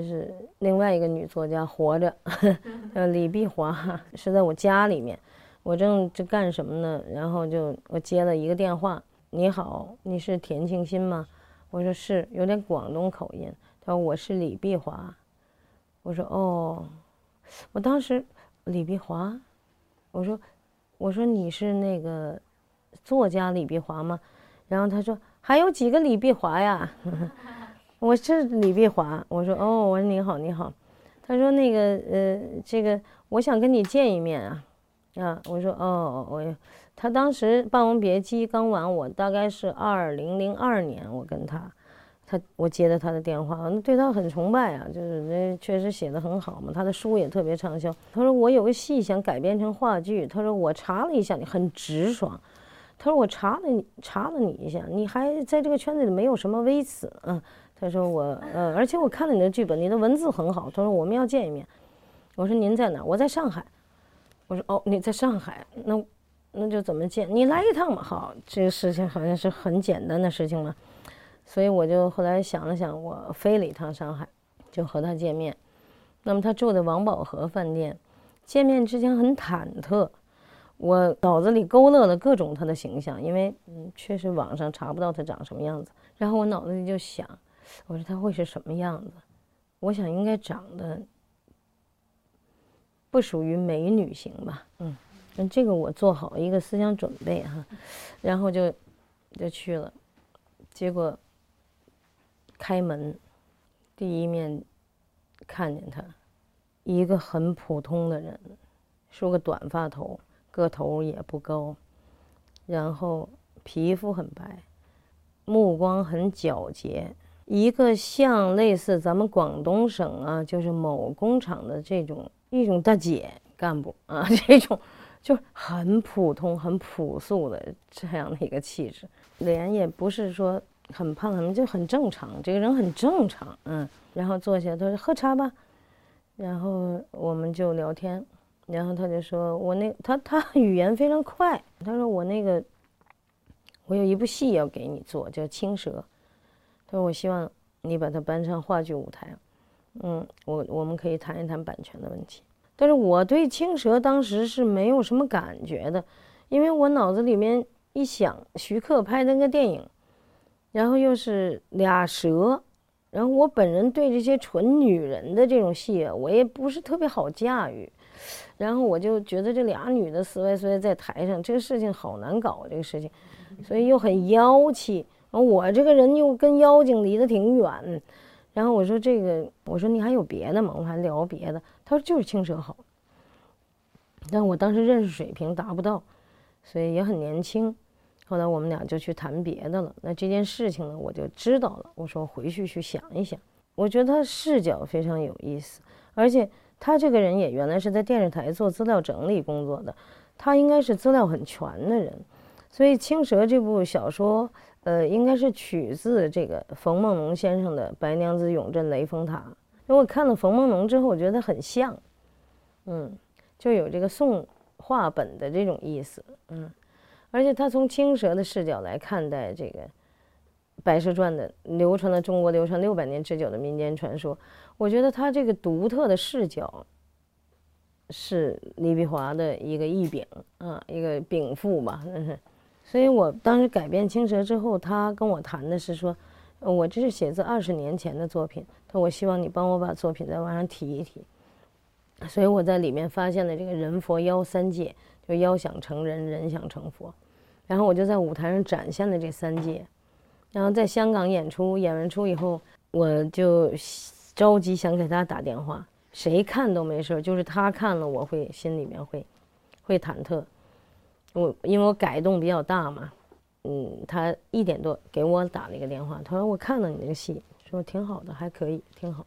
这是另外一个女作家活着，叫李碧华，是在我家里面，我正这干什么呢？然后就我接了一个电话，你好，你是田庆新吗？我说是，有点广东口音。他说我是李碧华，我说哦，我当时李碧华，我说我说你是那个作家李碧华吗？然后他说还有几个李碧华呀。我是李碧华，我说哦，我说你好，你好，他说那个呃，这个我想跟你见一面啊，啊，我说哦，我，他当时《霸王别姬》刚完，我大概是二零零二年，我跟他，他我接的他的电话，对他很崇拜啊，就是那确实写的很好嘛，他的书也特别畅销。他说我有个戏想改编成话剧，他说我查了一下，你很直爽，他说我查了你查了你一下，你还在这个圈子里没有什么微词，嗯。他说我呃，而且我看了你的剧本，你的文字很好。他说我们要见一面。我说您在哪？我在上海。我说哦，你在上海，那那就怎么见？你来一趟嘛。好，这个事情好像是很简单的事情嘛。所以我就后来想了想，我飞了一趟上海，就和他见面。那么他住的王宝和饭店，见面之前很忐忑，我脑子里勾勒了各种他的形象，因为嗯，确实网上查不到他长什么样子。然后我脑子里就想。我说他会是什么样子？我想应该长得不属于美女型吧。嗯，那这个我做好一个思想准备哈，然后就就去了。结果开门第一面看见他，一个很普通的人，梳个短发头，个头也不高，然后皮肤很白，目光很皎洁。一个像类似咱们广东省啊，就是某工厂的这种一种大姐干部啊，这种就很普通、很朴素的这样的一个气质，脸也不是说很胖，很就很正常，这个人很正常，嗯。然后坐下，他说喝茶吧，然后我们就聊天，然后他就说我那他他语言非常快，他说我那个我有一部戏要给你做，叫《青蛇》。他说：“我希望你把它搬上话剧舞台，嗯，我我们可以谈一谈版权的问题。但是我对青蛇当时是没有什么感觉的，因为我脑子里面一想，徐克拍那个电影，然后又是俩蛇，然后我本人对这些纯女人的这种戏，我也不是特别好驾驭，然后我就觉得这俩女的死歪歪在台上，这个事情好难搞，这个事情，所以又很妖气。”我这个人又跟妖精离得挺远，然后我说这个，我说你还有别的吗？我还聊别的。他说就是青蛇好，但我当时认识水平达不到，所以也很年轻。后来我们俩就去谈别的了。那这件事情呢，我就知道了。我说回去去想一想。我觉得他视角非常有意思，而且他这个人也原来是在电视台做资料整理工作的，他应该是资料很全的人。所以青蛇这部小说。呃，应该是取自这个冯梦龙先生的《白娘子永镇雷峰塔》。因为我看了冯梦龙之后，我觉得很像，嗯，就有这个宋话本的这种意思，嗯。而且他从青蛇的视角来看待这个《白蛇传》的流传了中国流传六百年之久的民间传说，我觉得他这个独特的视角是李碧华的一个异禀啊，一个禀赋吧，真是。所以我当时改编《青蛇》之后，他跟我谈的是说，我这是写自二十年前的作品，他说我希望你帮我把作品再往上提一提。所以我在里面发现了这个人佛妖三界，就妖想成人，人想成佛。然后我就在舞台上展现了这三界。然后在香港演出，演完出以后，我就着急想给他打电话，谁看都没事，就是他看了，我会心里面会会忐忑。我因为我改动比较大嘛，嗯，他一点多给我打了一个电话，他说我看了你那个戏，说挺好的，还可以，挺好，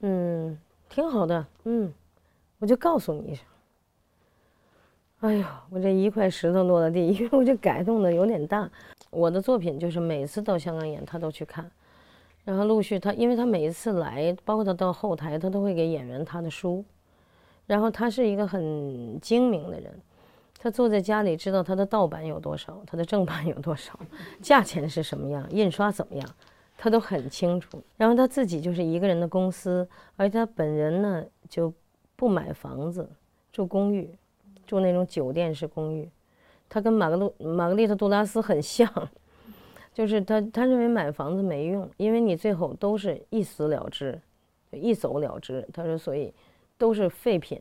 嗯，挺好的，嗯，我就告诉你一声。哎呦，我这一块石头落了地，因为我这改动的有点大。我的作品就是每次到香港演，他都去看，然后陆续他，因为他每一次来，包括他到后台，他都会给演员他的书，然后他是一个很精明的人。他坐在家里，知道他的盗版有多少，他的正版有多少，价钱是什么样，印刷怎么样，他都很清楚。然后他自己就是一个人的公司，而且他本人呢就不买房子，住公寓，住那种酒店式公寓。他跟玛格路玛格丽特·杜拉斯很像，就是他他认为买房子没用，因为你最后都是一死了之，一走了之。他说，所以都是废品，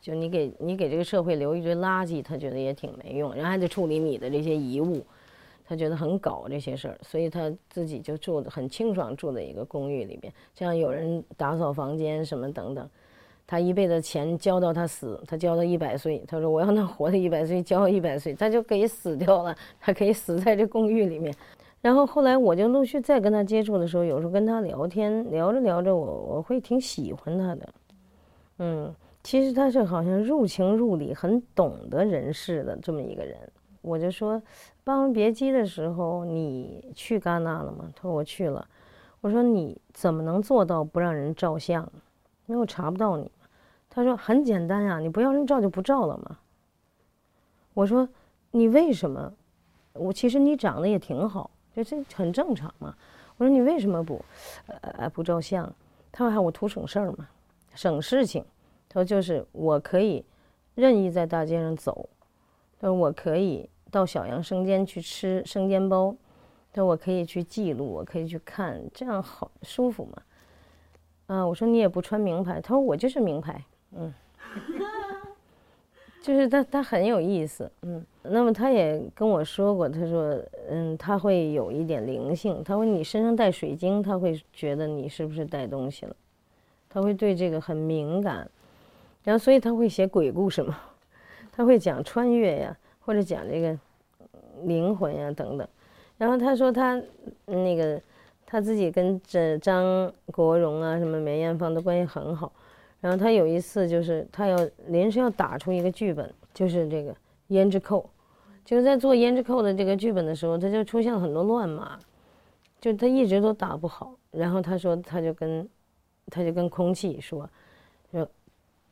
就你给你给这个社会留一堆垃圾，他觉得也挺没用，然后还得处理你的这些遗物，他觉得很搞这些事儿，所以他自己就住的很清爽，住在一个公寓里边，这样有人打扫房间什么等等。他一辈子钱交到他死，他交到一百岁。他说：“我要能活到一百岁，交一百岁，他就可以死掉了，他可以死在这公寓里面。”然后后来我就陆续再跟他接触的时候，有时候跟他聊天，聊着聊着，我我会挺喜欢他的。嗯，其实他是好像入情入理、很懂得人事的这么一个人。我就说：“霸王别姬的时候，你去戛纳了吗？”他说：“我去了。”我说：“你怎么能做到不让人照相？因为我查不到你。”他说：“很简单呀，你不要人照就不照了嘛。”我说：“你为什么？我其实你长得也挺好，就这很正常嘛。”我说：“你为什么不，呃，不照相？”他说：“我图省事儿嘛，省事情。”他说：“就是我可以任意在大街上走，他说我可以到小杨生煎去吃生煎包，他说我可以去记录，我可以去看，这样好舒服嘛。”啊，我说：“你也不穿名牌？”他说：“我就是名牌。”嗯，就是他，他很有意思，嗯。那么他也跟我说过，他说，嗯，他会有一点灵性。他说你身上带水晶，他会觉得你是不是带东西了，他会对这个很敏感。然后，所以他会写鬼故事嘛，他会讲穿越呀，或者讲这个灵魂呀等等。然后他说他那个他自己跟这张国荣啊，什么梅艳芳的关系很好。然后他有一次就是他要临时要打出一个剧本，就是这个胭脂扣，就是在做胭脂扣的这个剧本的时候，他就出现了很多乱码，就他一直都打不好。然后他说他就跟他就跟空气说，说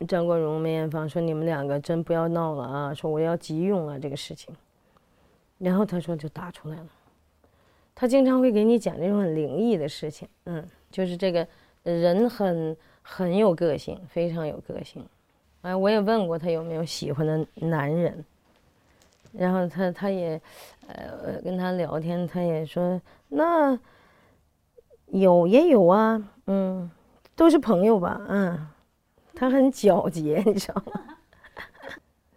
张国荣、梅艳芳说你们两个真不要闹了啊，说我要急用啊这个事情。然后他说就打出来了。他经常会给你讲这种很灵异的事情，嗯，就是这个人很。很有个性，非常有个性。哎，我也问过他有没有喜欢的男人，然后他他也，呃，跟他聊天，他也说那有也有啊，嗯，都是朋友吧，嗯。他很皎洁，你知道吗？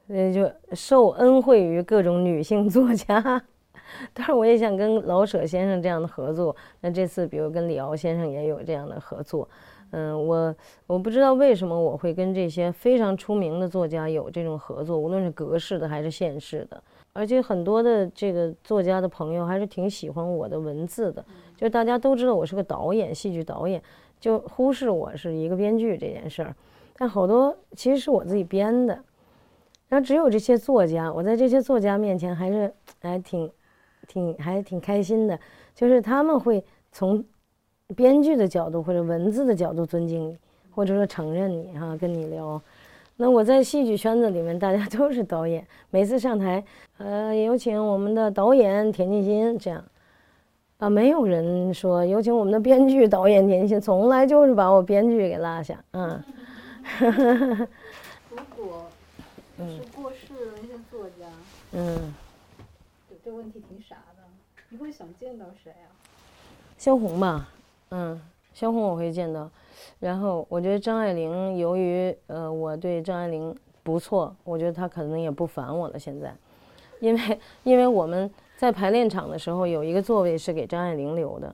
所以就受恩惠于各种女性作家。但是我也想跟老舍先生这样的合作。那这次比如跟李敖先生也有这样的合作。嗯，我我不知道为什么我会跟这些非常出名的作家有这种合作，无论是格式的还是现世的，而且很多的这个作家的朋友还是挺喜欢我的文字的，就大家都知道我是个导演，戏剧导演，就忽视我是一个编剧这件事儿，但好多其实是我自己编的，然后只有这些作家，我在这些作家面前还是还挺挺还挺开心的，就是他们会从。编剧的角度或者文字的角度尊敬你，或者说承认你哈，跟你聊。那我在戏剧圈子里面，大家 都是导演，每次上台，呃，有请我们的导演田沁鑫这样，啊，没有人说有请我们的编剧导演田沁鑫，从来就是把我编剧给落下，嗯。如果是过世的那些作家，嗯，对这问题挺傻的，你会想见到谁啊？萧红吧。嗯，萧红我会见到，然后我觉得张爱玲，由于呃我对张爱玲不错，我觉得她可能也不烦我了。现在，因为因为我们在排练场的时候有一个座位是给张爱玲留的，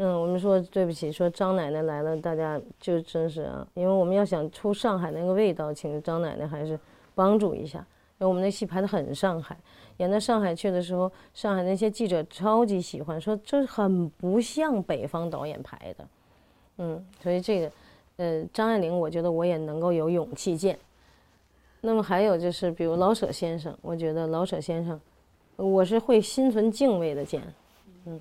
嗯，我们说对不起，说张奶奶来了，大家就真是啊，因为我们要想出上海那个味道，请张奶奶还是帮助一下，因为我们那戏排的很上海。演到上海去的时候，上海那些记者超级喜欢，说这很不像北方导演拍的，嗯，所以这个，呃，张爱玲，我觉得我也能够有勇气见。那么还有就是，比如老舍先生，我觉得老舍先生，我是会心存敬畏的见，嗯。